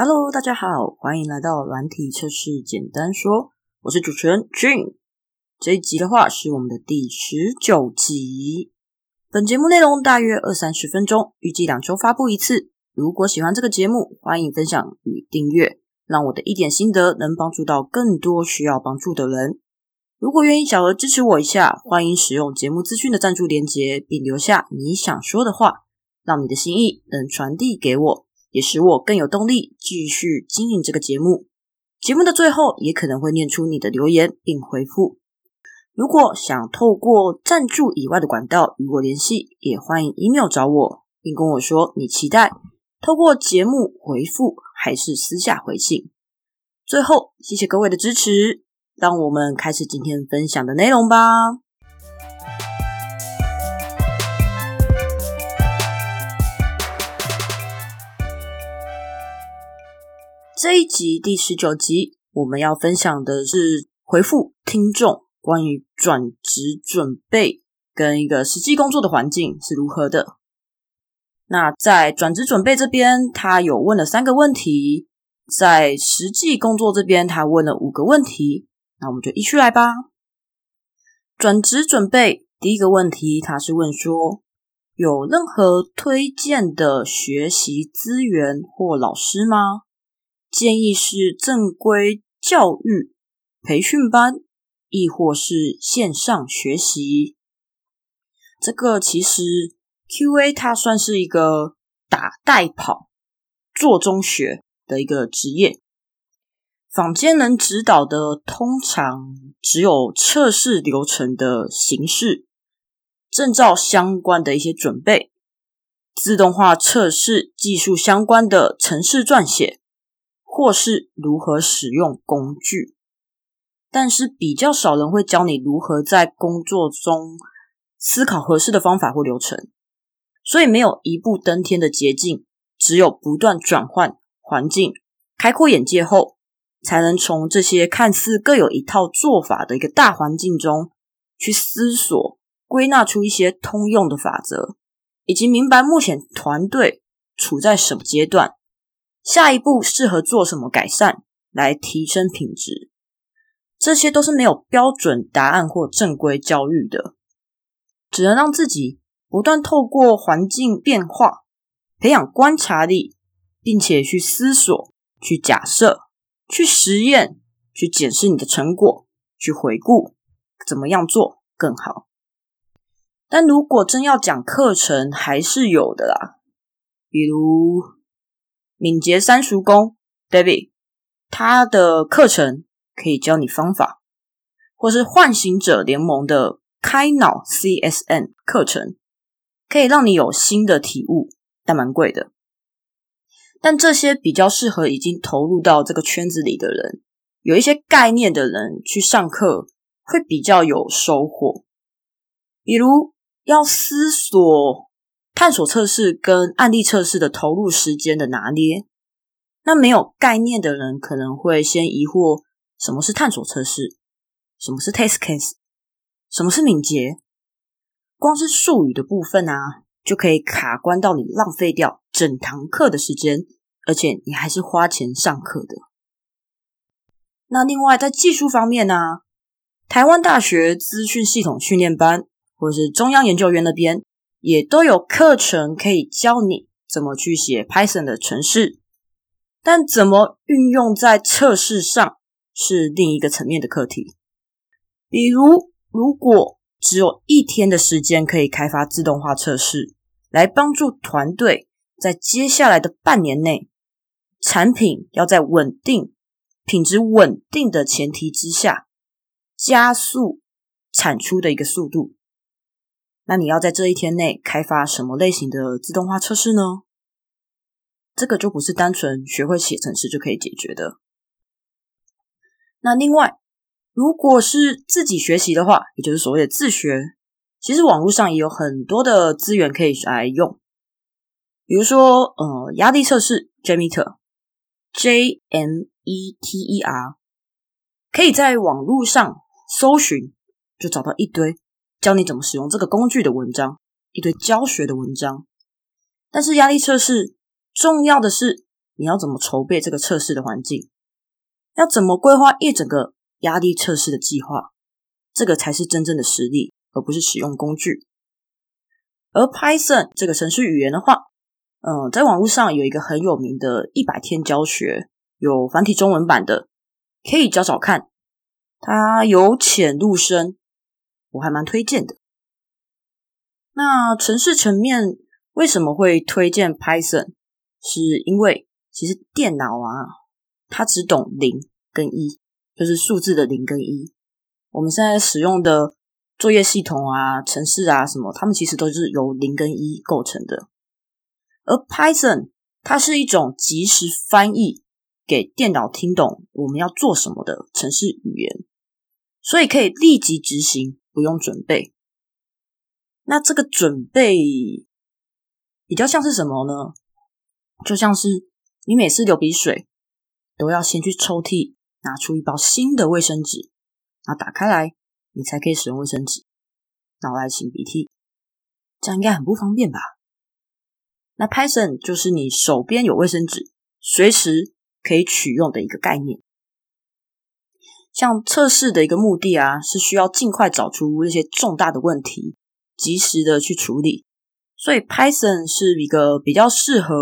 Hello，大家好，欢迎来到软体测试简单说，我是主持人 Jun。这一集的话是我们的第十九集，本节目内容大约二三十分钟，预计两周发布一次。如果喜欢这个节目，欢迎分享与订阅，让我的一点心得能帮助到更多需要帮助的人。如果愿意小额支持我一下，欢迎使用节目资讯的赞助连结，并留下你想说的话，让你的心意能传递给我。也使我更有动力继续经营这个节目。节目的最后也可能会念出你的留言并回复。如果想透过赞助以外的管道与我联系，也欢迎 email 找我，并跟我说你期待透过节目回复还是私下回信。最后，谢谢各位的支持，让我们开始今天分享的内容吧。这一集第十九集，我们要分享的是回复听众关于转职准备跟一个实际工作的环境是如何的。那在转职准备这边，他有问了三个问题；在实际工作这边，他问了五个问题。那我们就一起来吧。转职准备第一个问题，他是问说：有任何推荐的学习资源或老师吗？建议是正规教育培训班，亦或是线上学习。这个其实 Q&A 它算是一个打带跑、做中学的一个职业。坊间能指导的，通常只有测试流程的形式、证照相关的一些准备、自动化测试技术相关的程式撰写。或是如何使用工具，但是比较少人会教你如何在工作中思考合适的方法或流程，所以没有一步登天的捷径，只有不断转换环境、开阔眼界后，才能从这些看似各有一套做法的一个大环境中去思索、归纳出一些通用的法则，以及明白目前团队处在什么阶段。下一步适合做什么改善来提升品质？这些都是没有标准答案或正规教育的，只能让自己不断透过环境变化，培养观察力，并且去思索、去假设、去实验、去检视你的成果，去回顾怎么样做更好。但如果真要讲课程，还是有的啦，比如。敏捷三熟工，David，他的课程可以教你方法，或是唤醒者联盟的开脑 CSN 课程，可以让你有新的体悟，但蛮贵的。但这些比较适合已经投入到这个圈子里的人，有一些概念的人去上课会比较有收获。比如要思索。探索测试跟案例测试的投入时间的拿捏，那没有概念的人可能会先疑惑：什么是探索测试？什么是 test case？什么是敏捷？光是术语的部分啊，就可以卡关到你浪费掉整堂课的时间，而且你还是花钱上课的。那另外在技术方面呢，台湾大学资讯系统训练班或者是中央研究院那边。也都有课程可以教你怎么去写 Python 的程式，但怎么运用在测试上是另一个层面的课题。比如，如果只有一天的时间可以开发自动化测试，来帮助团队在接下来的半年内，产品要在稳定、品质稳定的前提之下，加速产出的一个速度。那你要在这一天内开发什么类型的自动化测试呢？这个就不是单纯学会写程式就可以解决的。那另外，如果是自己学习的话，也就是所谓的自学，其实网络上也有很多的资源可以来用。比如说，呃，压力测试 Jmeter，J M E T E R，可以在网络上搜寻，就找到一堆。教你怎么使用这个工具的文章，一堆教学的文章。但是压力测试重要的是你要怎么筹备这个测试的环境，要怎么规划一整个压力测试的计划，这个才是真正的实力，而不是使用工具。而 Python 这个程序语言的话，嗯，在网络上有一个很有名的一百天教学，有繁体中文版的，可以找找看。它由浅入深，我还蛮推荐的。那城市层面为什么会推荐 Python？是因为其实电脑啊，它只懂零跟一，就是数字的零跟一。我们现在使用的作业系统啊、城市啊什么，它们其实都是由零跟一构成的。而 Python 它是一种即时翻译给电脑听懂我们要做什么的城市语言，所以可以立即执行，不用准备。那这个准备比较像是什么呢？就像是你每次流鼻水都要先去抽屉拿出一包新的卫生纸，然后打开来，你才可以使用卫生纸，拿来擤鼻涕，这样应该很不方便吧？那 Python 就是你手边有卫生纸，随时可以取用的一个概念。像测试的一个目的啊，是需要尽快找出那些重大的问题。及时的去处理，所以 Python 是一个比较适合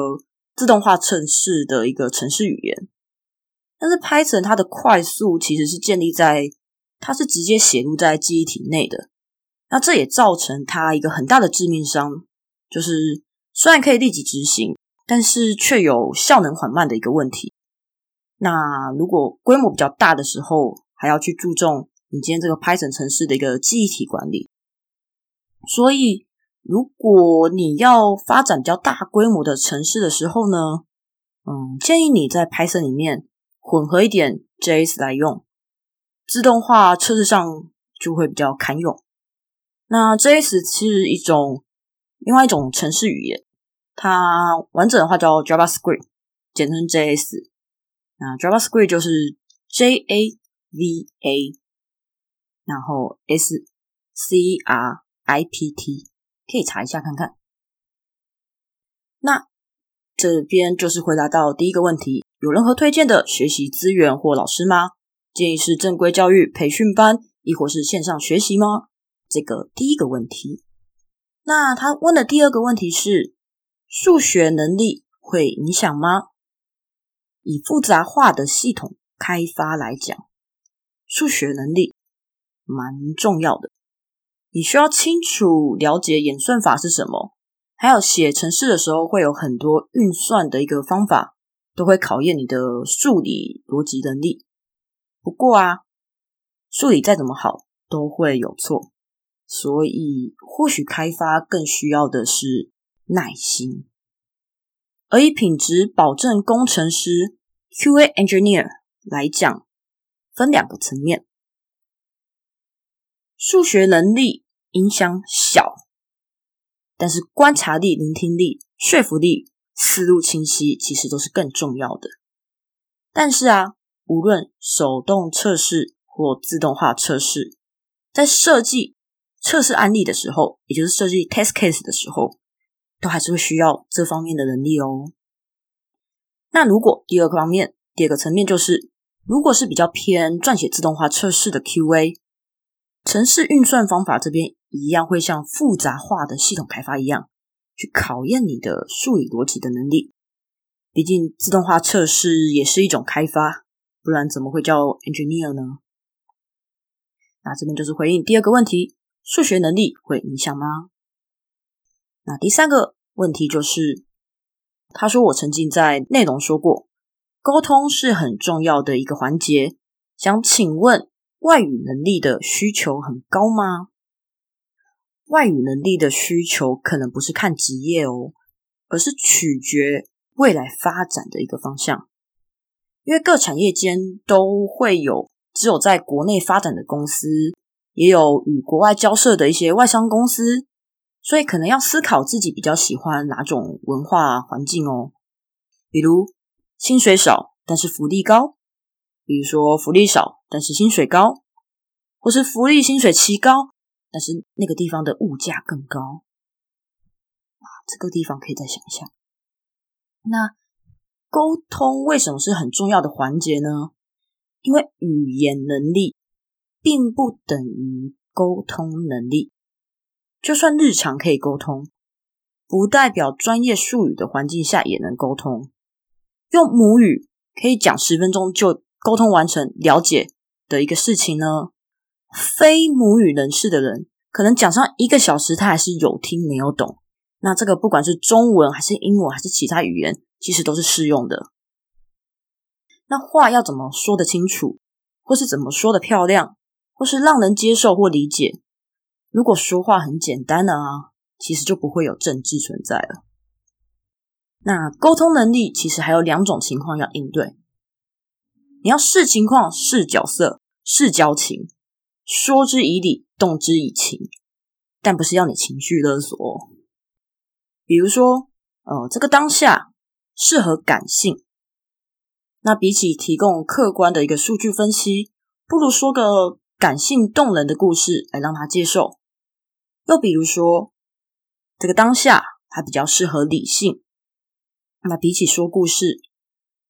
自动化测试的一个程式语言。但是 Python 它的快速其实是建立在它是直接写入在记忆体内的，那这也造成它一个很大的致命伤，就是虽然可以立即执行，但是却有效能缓慢的一个问题。那如果规模比较大的时候，还要去注重你今天这个 Python 城市的一个记忆体管理。所以，如果你要发展较大规模的城市的时候呢，嗯，建议你在 Python 里面混合一点 JS 来用，自动化测试上就会比较堪用。那 JS 是一种另外一种城市语言，它完整的话叫 JavaScript，简称 JS。那 JavaScript 就是 J A V A，然后 S C R。I P T 可以查一下看看。那这边就是回答到第一个问题：有任何推荐的学习资源或老师吗？建议是正规教育培训班，亦或是线上学习吗？这个第一个问题。那他问的第二个问题是：数学能力会影响吗？以复杂化的系统开发来讲，数学能力蛮重要的。你需要清楚了解演算法是什么，还有写程式的时候会有很多运算的一个方法，都会考验你的数理逻辑能力。不过啊，数理再怎么好都会有错，所以或许开发更需要的是耐心。而以品质保证工程师 （QA engineer） 来讲，分两个层面，数学能力。影响小，但是观察力、聆听力、说服力、思路清晰，其实都是更重要的。但是啊，无论手动测试或自动化测试，在设计测试案例的时候，也就是设计 test case 的时候，都还是会需要这方面的能力哦。那如果第二个方面，第二个层面就是，如果是比较偏撰写自动化测试的 QA，城市运算方法这边。一样会像复杂化的系统开发一样，去考验你的数理逻辑的能力。毕竟自动化测试也是一种开发，不然怎么会叫 engineer 呢？那这边就是回应第二个问题：数学能力会影响吗？那第三个问题就是，他说我曾经在内容说过，沟通是很重要的一个环节。想请问，外语能力的需求很高吗？外语能力的需求可能不是看职业哦，而是取决未来发展的一个方向。因为各产业间都会有只有在国内发展的公司，也有与国外交涉的一些外商公司，所以可能要思考自己比较喜欢哪种文化环境哦。比如薪水少但是福利高，比如说福利少但是薪水高，或是福利薪水奇高。但是那个地方的物价更高啊，这个地方可以再想一下。那沟通为什么是很重要的环节呢？因为语言能力并不等于沟通能力，就算日常可以沟通，不代表专业术语的环境下也能沟通。用母语可以讲十分钟就沟通完成了解的一个事情呢，非母语人士的人可能讲上一个小时，他还是有听没有懂。那这个不管是中文还是英文还是其他语言。其实都是适用的。那话要怎么说得清楚，或是怎么说的漂亮，或是让人接受或理解？如果说话很简单的啊，其实就不会有政治存在了。那沟通能力其实还有两种情况要应对。你要视情况、视角色、视交情，说之以理，动之以情，但不是要你情绪勒索。比如说，呃，这个当下。适合感性，那比起提供客观的一个数据分析，不如说个感性动人的故事来让他接受。又比如说，这个当下它比较适合理性，那比起说故事，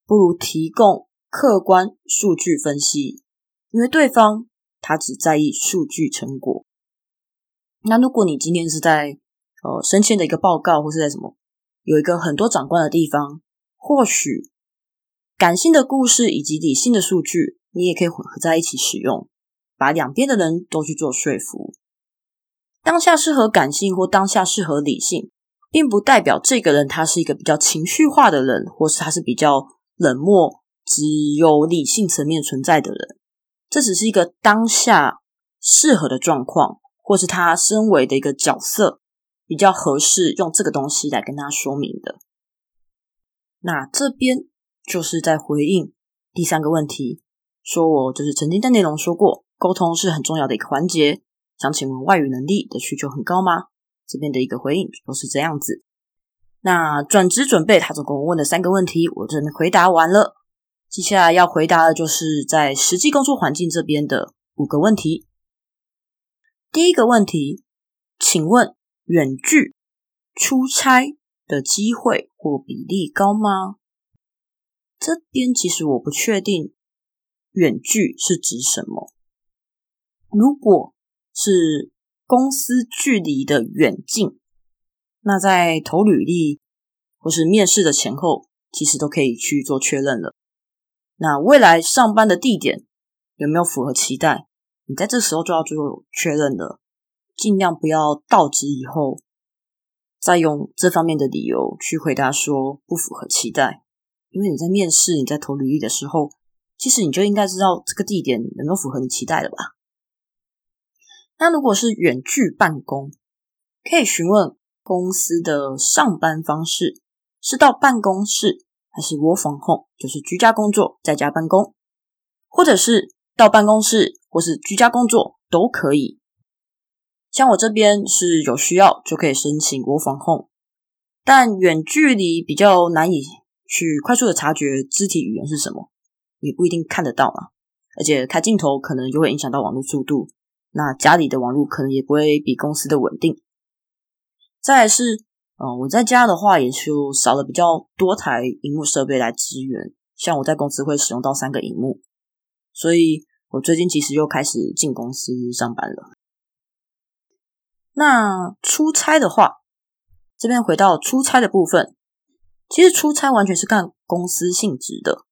不如提供客观数据分析，因为对方他只在意数据成果。那如果你今天是在呃升迁的一个报告，或是在什么？有一个很多长官的地方，或许感性的故事以及理性的数据，你也可以混合在一起使用，把两边的人都去做说服。当下适合感性或当下适合理性，并不代表这个人他是一个比较情绪化的人，或是他是比较冷漠、只有理性层面存在的人。这只是一个当下适合的状况，或是他身为的一个角色。比较合适用这个东西来跟他说明的。那这边就是在回应第三个问题，说我就是曾经在内容说过，沟通是很重要的一个环节。想请问外语能力的需求很高吗？这边的一个回应都是这样子。那转职准备，他总共问了三个问题，我这边回答完了。接下来要回答的就是在实际工作环境这边的五个问题。第一个问题，请问。远距出差的机会或比例高吗？这边其实我不确定，远距是指什么？如果是公司距离的远近，那在投履历或是面试的前后，其实都可以去做确认了。那未来上班的地点有没有符合期待？你在这时候就要做确认了。尽量不要到职以后，再用这方面的理由去回答说不符合期待，因为你在面试、你在投履历的时候，其实你就应该知道这个地点有没有符合你期待的吧。那如果是远距办公，可以询问公司的上班方式是到办公室，还是 work from home，就是居家工作在家办公，或者是到办公室或是居家工作都可以。像我这边是有需要就可以申请国防控，但远距离比较难以去快速的察觉肢体语言是什么，也不一定看得到嘛。而且开镜头可能就会影响到网络速度，那家里的网络可能也不会比公司的稳定。再来是，嗯，我在家的话也就少了比较多台荧幕设备来支援，像我在公司会使用到三个荧幕，所以我最近其实又开始进公司上班了。那出差的话，这边回到出差的部分，其实出差完全是看公司性质的，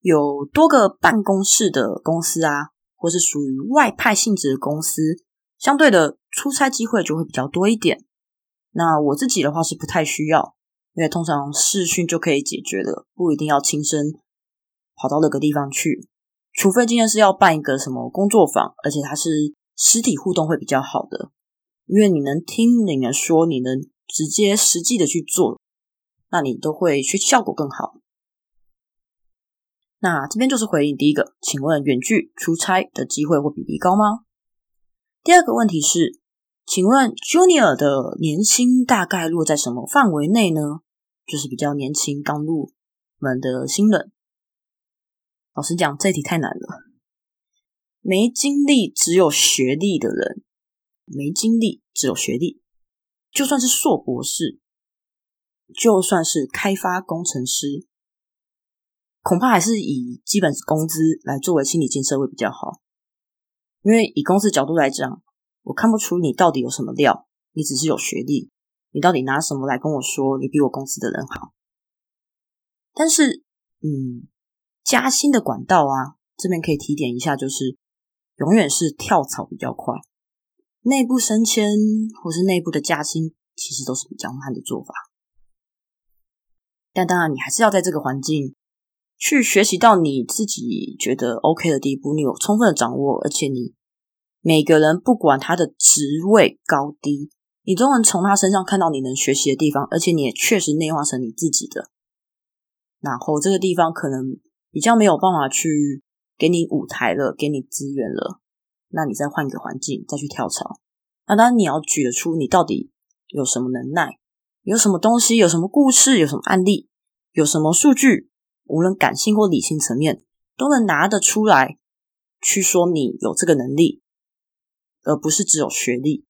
有多个办公室的公司啊，或是属于外派性质的公司，相对的出差机会就会比较多一点。那我自己的话是不太需要，因为通常视讯就可以解决了，不一定要亲身跑到那个地方去，除非今天是要办一个什么工作坊，而且它是实体互动会比较好的。因为你能听，你能说，你能直接实际的去做，那你都会去效果更好。那这边就是回应第一个，请问远距出差的机会或比例高吗？第二个问题是，请问 Junior 的年薪大概落在什么范围内呢？就是比较年轻刚入门的新人。老实讲，这题太难了，没经历只有学历的人。没经历，只有学历。就算是硕博士，就算是开发工程师，恐怕还是以基本工资来作为心理建设会比较好。因为以公司角度来讲，我看不出你到底有什么料，你只是有学历，你到底拿什么来跟我说你比我公司的人好？但是，嗯，加薪的管道啊，这边可以提点一下，就是永远是跳槽比较快，内部升迁或是内部的加薪，其实都是比较慢的做法。但当然，你还是要在这个环境去学习到你自己觉得 OK 的地步，你有充分的掌握，而且你每个人不管他的职位高低，你都能从他身上看到你能学习的地方，而且你也确实内化成你自己的。然后这个地方可能比较没有办法去给你舞台了，给你资源了，那你再换一个环境再去跳槽。那当然你要举得出你到底有什么能耐。有什么东西，有什么故事，有什么案例，有什么数据，无论感性或理性层面，都能拿得出来去说你有这个能力，而不是只有学历。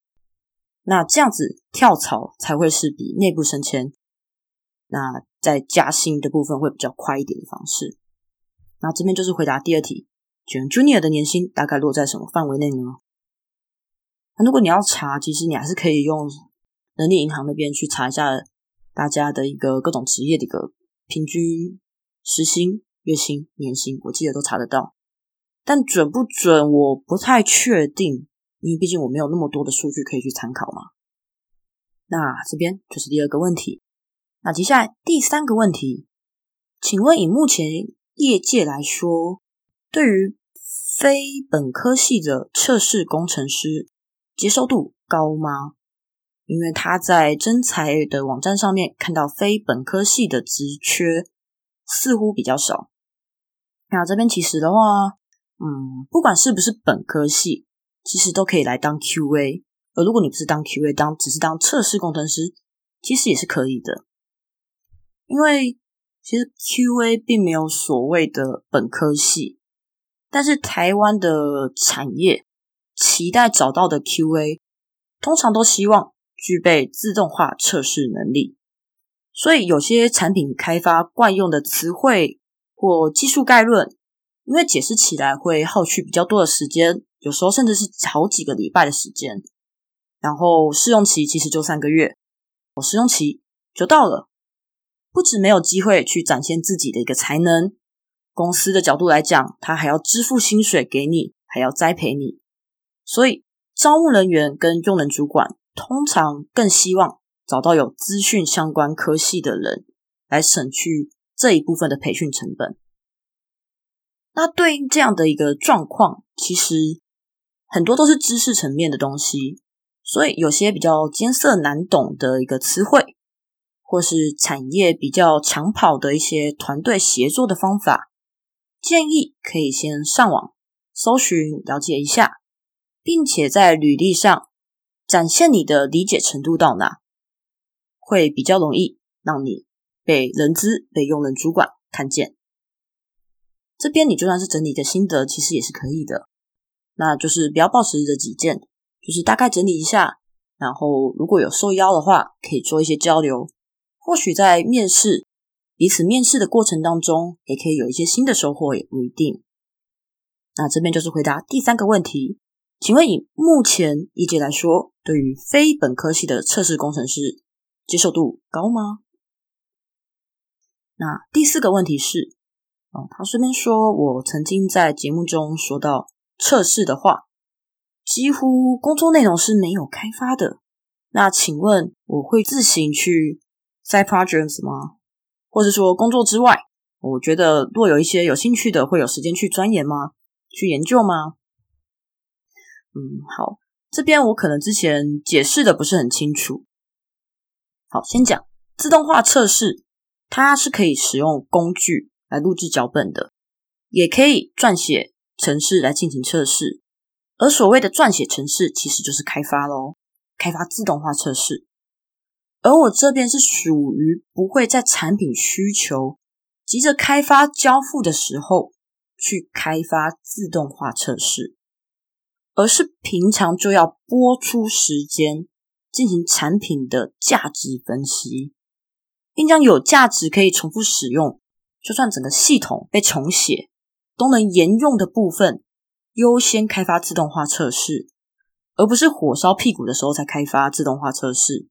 那这样子跳槽才会是比内部升迁，那在加薪的部分会比较快一点的方式。那这边就是回答第二题，选 Junior 的年薪大概落在什么范围内呢？那如果你要查，其实你还是可以用。人力银行那边去查一下大家的一个各种职业的一个平均时薪、月薪、年薪，我记得都查得到，但准不准我不太确定，因为毕竟我没有那么多的数据可以去参考嘛。那这边就是第二个问题，那接下来第三个问题，请问以目前业界来说，对于非本科系的测试工程师接受度高吗？因为他在真才的网站上面看到非本科系的职缺似乎比较少。那这边其实的话，嗯，不管是不是本科系，其实都可以来当 QA。而如果你不是当 QA，当只是当测试工程师，其实也是可以的。因为其实 QA 并没有所谓的本科系，但是台湾的产业期待找到的 QA，通常都希望。具备自动化测试能力，所以有些产品开发惯用的词汇或技术概论，因为解释起来会耗去比较多的时间，有时候甚至是好几个礼拜的时间。然后试用期其实就三个月，我试用期就到了，不止没有机会去展现自己的一个才能，公司的角度来讲，他还要支付薪水给你，还要栽培你，所以招募人员跟用人主管。通常更希望找到有资讯相关科系的人来省去这一部分的培训成本。那对应这样的一个状况，其实很多都是知识层面的东西，所以有些比较艰涩难懂的一个词汇，或是产业比较抢跑的一些团队协作的方法，建议可以先上网搜寻了解一下，并且在履历上。展现你的理解程度到哪，会比较容易让你被人资、被用人主管看见。这边你就算是整理的心得，其实也是可以的。那就是不要抱持着几件，就是大概整理一下，然后如果有受邀的话，可以做一些交流。或许在面试彼此面试的过程当中，也可以有一些新的收获，也不一定。那这边就是回答第三个问题。请问以目前业界来说，对于非本科系的测试工程师接受度高吗？那第四个问题是，哦，他顺便说，我曾经在节目中说到测试的话，几乎工作内容是没有开发的。那请问我会自行去 side projects 吗？或者说工作之外，我觉得若有一些有兴趣的，会有时间去钻研吗？去研究吗？嗯，好，这边我可能之前解释的不是很清楚。好，先讲自动化测试，它是可以使用工具来录制脚本的，也可以撰写程式来进行测试。而所谓的撰写程式，其实就是开发喽，开发自动化测试。而我这边是属于不会在产品需求急着开发交付的时候去开发自动化测试。而是平常就要播出时间进行产品的价值分析，并将有价值可以重复使用就算整个系统被重写，都能沿用的部分，优先开发自动化测试，而不是火烧屁股的时候才开发自动化测试。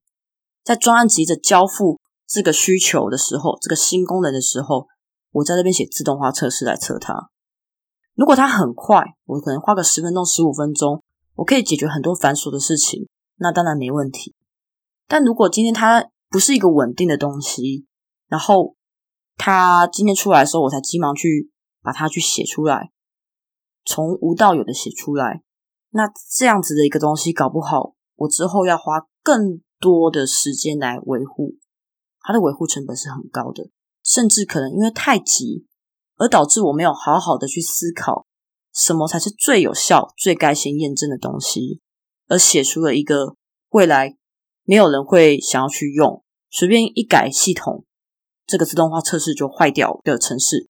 在专案急着交付这个需求的时候，这个新功能的时候，我在这边写自动化测试来测它。如果它很快，我可能花个十分钟、十五分钟，我可以解决很多繁琐的事情，那当然没问题。但如果今天它不是一个稳定的东西，然后它今天出来的时候，我才急忙去把它去写出来，从无到有的写出来，那这样子的一个东西，搞不好我之后要花更多的时间来维护，它的维护成本是很高的，甚至可能因为太急。而导致我没有好好的去思考什么才是最有效、最该先验证的东西，而写出了一个未来没有人会想要去用，随便一改系统，这个自动化测试就坏掉的城市。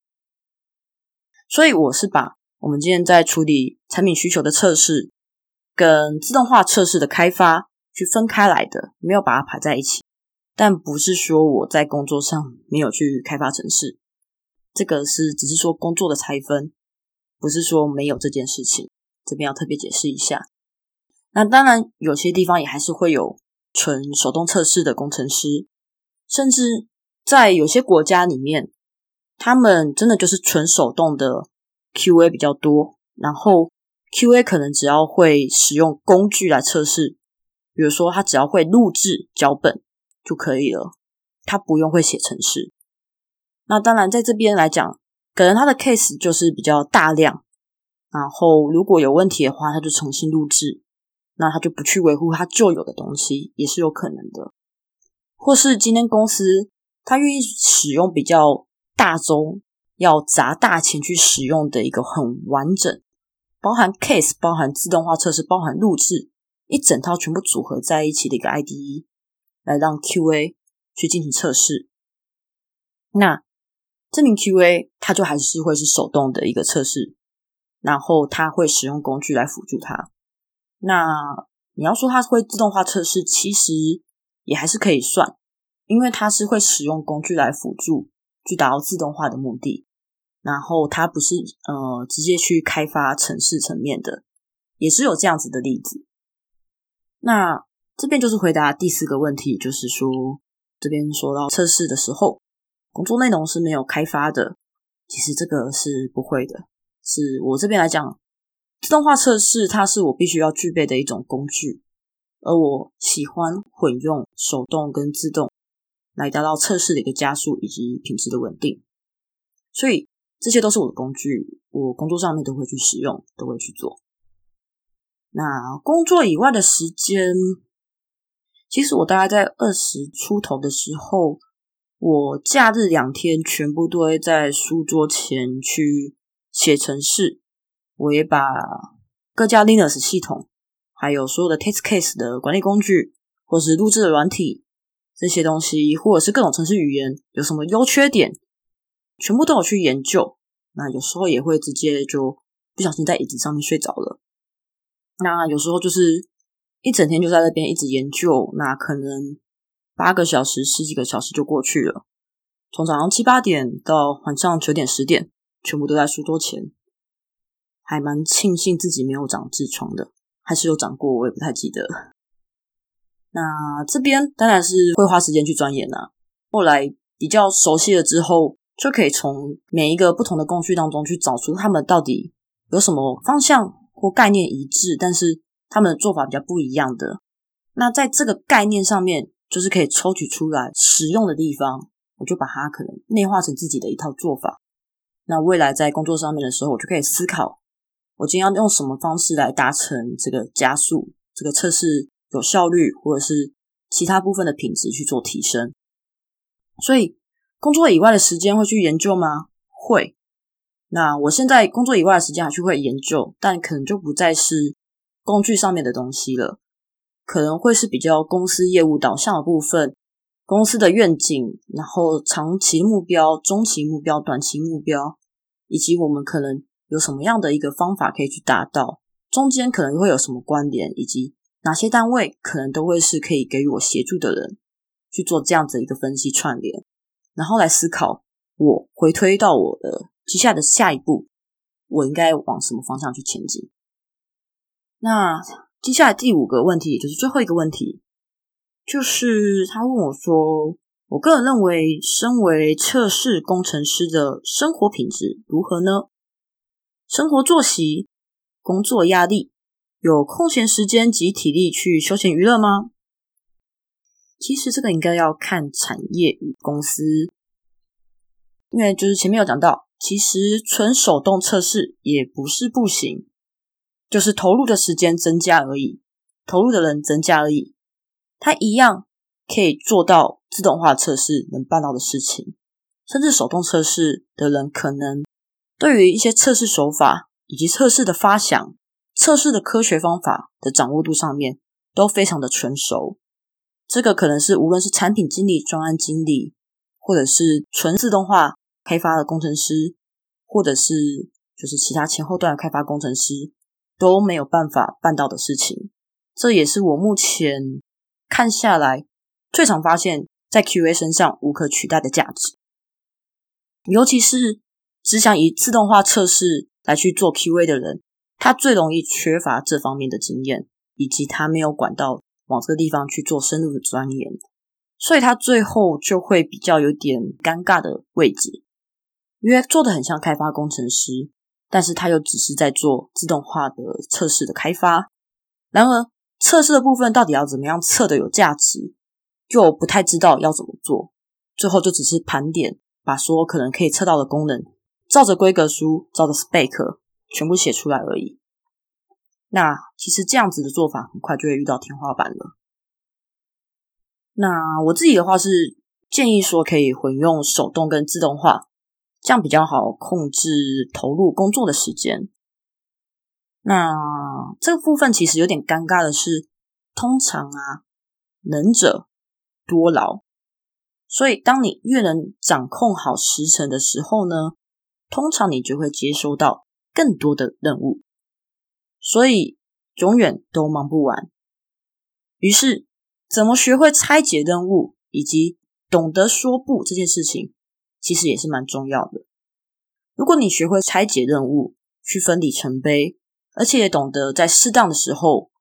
所以我是把我们今天在处理产品需求的测试跟自动化测试的开发去分开来的，没有把它排在一起。但不是说我在工作上没有去开发城市。这个是只是说工作的拆分，不是说没有这件事情。这边要特别解释一下。那当然，有些地方也还是会有纯手动测试的工程师，甚至在有些国家里面，他们真的就是纯手动的 QA 比较多。然后 QA 可能只要会使用工具来测试，比如说他只要会录制脚本就可以了，他不用会写程式。那当然，在这边来讲，可能他的 case 就是比较大量，然后如果有问题的话，他就重新录制，那他就不去维护他旧有的东西，也是有可能的。或是今天公司他愿意使用比较大宗、要砸大钱去使用的一个很完整，包含 case、包含自动化测试、包含录制一整套全部组合在一起的一个 IDE，来让 QA 去进行测试，那。这名 QA 它就还是会是手动的一个测试，然后它会使用工具来辅助它。那你要说它会自动化测试，其实也还是可以算，因为它是会使用工具来辅助，去达到自动化的目的。然后它不是呃直接去开发城市层面的，也是有这样子的例子。那这边就是回答第四个问题，就是说这边说到测试的时候。工作内容是没有开发的，其实这个是不会的。是我这边来讲，自动化测试它是我必须要具备的一种工具，而我喜欢混用手动跟自动来达到测试的一个加速以及品质的稳定。所以这些都是我的工具，我工作上面都会去使用，都会去做。那工作以外的时间，其实我大概在二十出头的时候。我假日两天全部都会在书桌前去写程式，我也把各家 Linux 系统，还有所有的 test case 的管理工具，或是录制的软体这些东西，或者是各种程式语言有什么优缺点，全部都有去研究。那有时候也会直接就不小心在椅子上面睡着了。那有时候就是一整天就在那边一直研究，那可能。八个小时、十几个小时就过去了，从早上七八点到晚上九点、十点，全部都在书桌前，还蛮庆幸自己没有长痔疮的，还是有长过，我也不太记得。那这边当然是会花时间去钻研啦。后来比较熟悉了之后，就可以从每一个不同的工序当中去找出他们到底有什么方向或概念一致，但是他们的做法比较不一样的。那在这个概念上面。就是可以抽取出来使用的地方，我就把它可能内化成自己的一套做法。那未来在工作上面的时候，我就可以思考，我今天要用什么方式来达成这个加速、这个测试有效率，或者是其他部分的品质去做提升。所以，工作以外的时间会去研究吗？会。那我现在工作以外的时间还去会研究，但可能就不再是工具上面的东西了。可能会是比较公司业务导向的部分，公司的愿景，然后长期目标、中期目标、短期目标，以及我们可能有什么样的一个方法可以去达到，中间可能会有什么关联，以及哪些单位可能都会是可以给予我协助的人去做这样子一个分析串联，然后来思考我回推到我的接下来的下一步，我应该往什么方向去前进？那接下来第五个问题，也就是最后一个问题，就是他问我说：“我个人认为，身为测试工程师的生活品质如何呢？生活作息、工作压力，有空闲时间及体力去休闲娱乐吗？”其实这个应该要看产业与公司，因为就是前面有讲到，其实纯手动测试也不是不行。就是投入的时间增加而已，投入的人增加而已，它一样可以做到自动化测试能办到的事情，甚至手动测试的人可能对于一些测试手法以及测试的发想、测试的科学方法的掌握度上面都非常的成熟。这个可能是无论是产品经理、专案经理，或者是纯自动化开发的工程师，或者是就是其他前后端的开发工程师。都没有办法办到的事情，这也是我目前看下来最常发现，在 QA 身上无可取代的价值。尤其是只想以自动化测试来去做 QA 的人，他最容易缺乏这方面的经验，以及他没有管道往这个地方去做深入的钻研，所以他最后就会比较有点尴尬的位置，因为做的很像开发工程师。但是他又只是在做自动化的测试的开发，然而测试的部分到底要怎么样测的有价值，就不太知道要怎么做。最后就只是盘点，把所有可能可以测到的功能，照着规格书，照着 spec 全部写出来而已。那其实这样子的做法，很快就会遇到天花板了。那我自己的话是建议说，可以混用手动跟自动化。这样比较好控制投入工作的时间。那这个部分其实有点尴尬的是，通常啊，能者多劳。所以，当你越能掌控好时程的时候呢，通常你就会接收到更多的任务，所以永远都忙不完。于是，怎么学会拆解任务，以及懂得说不这件事情。其实也是蛮重要的。如果你学会拆解任务，去分里程碑，而且也懂得在适当的时候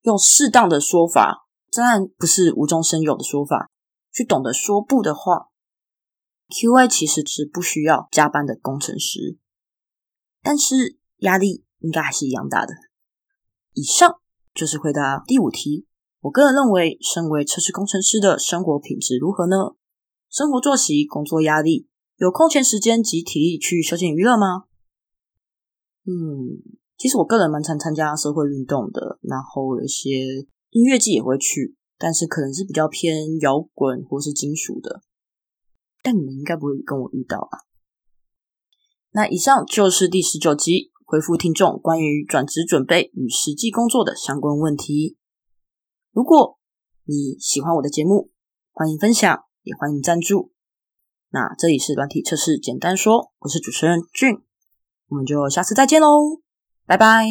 用适当的说法，当然不是无中生有的说法，去懂得说不的话，QA 其实是不需要加班的工程师，但是压力应该还是一样大的。以上就是回答第五题。我个人认为，身为测试工程师的生活品质如何呢？生活作息、工作压力，有空闲时间及体力去休闲娱乐吗？嗯，其实我个人蛮常参加社会运动的，然后有些音乐季也会去，但是可能是比较偏摇滚或是金属的。但你们应该不会跟我遇到啊。那以上就是第十九集回复听众关于转职准备与实际工作的相关问题。如果你喜欢我的节目，欢迎分享。也欢迎赞助。那这里是软体测试，简单说，我是主持人俊，我们就下次再见喽，拜拜。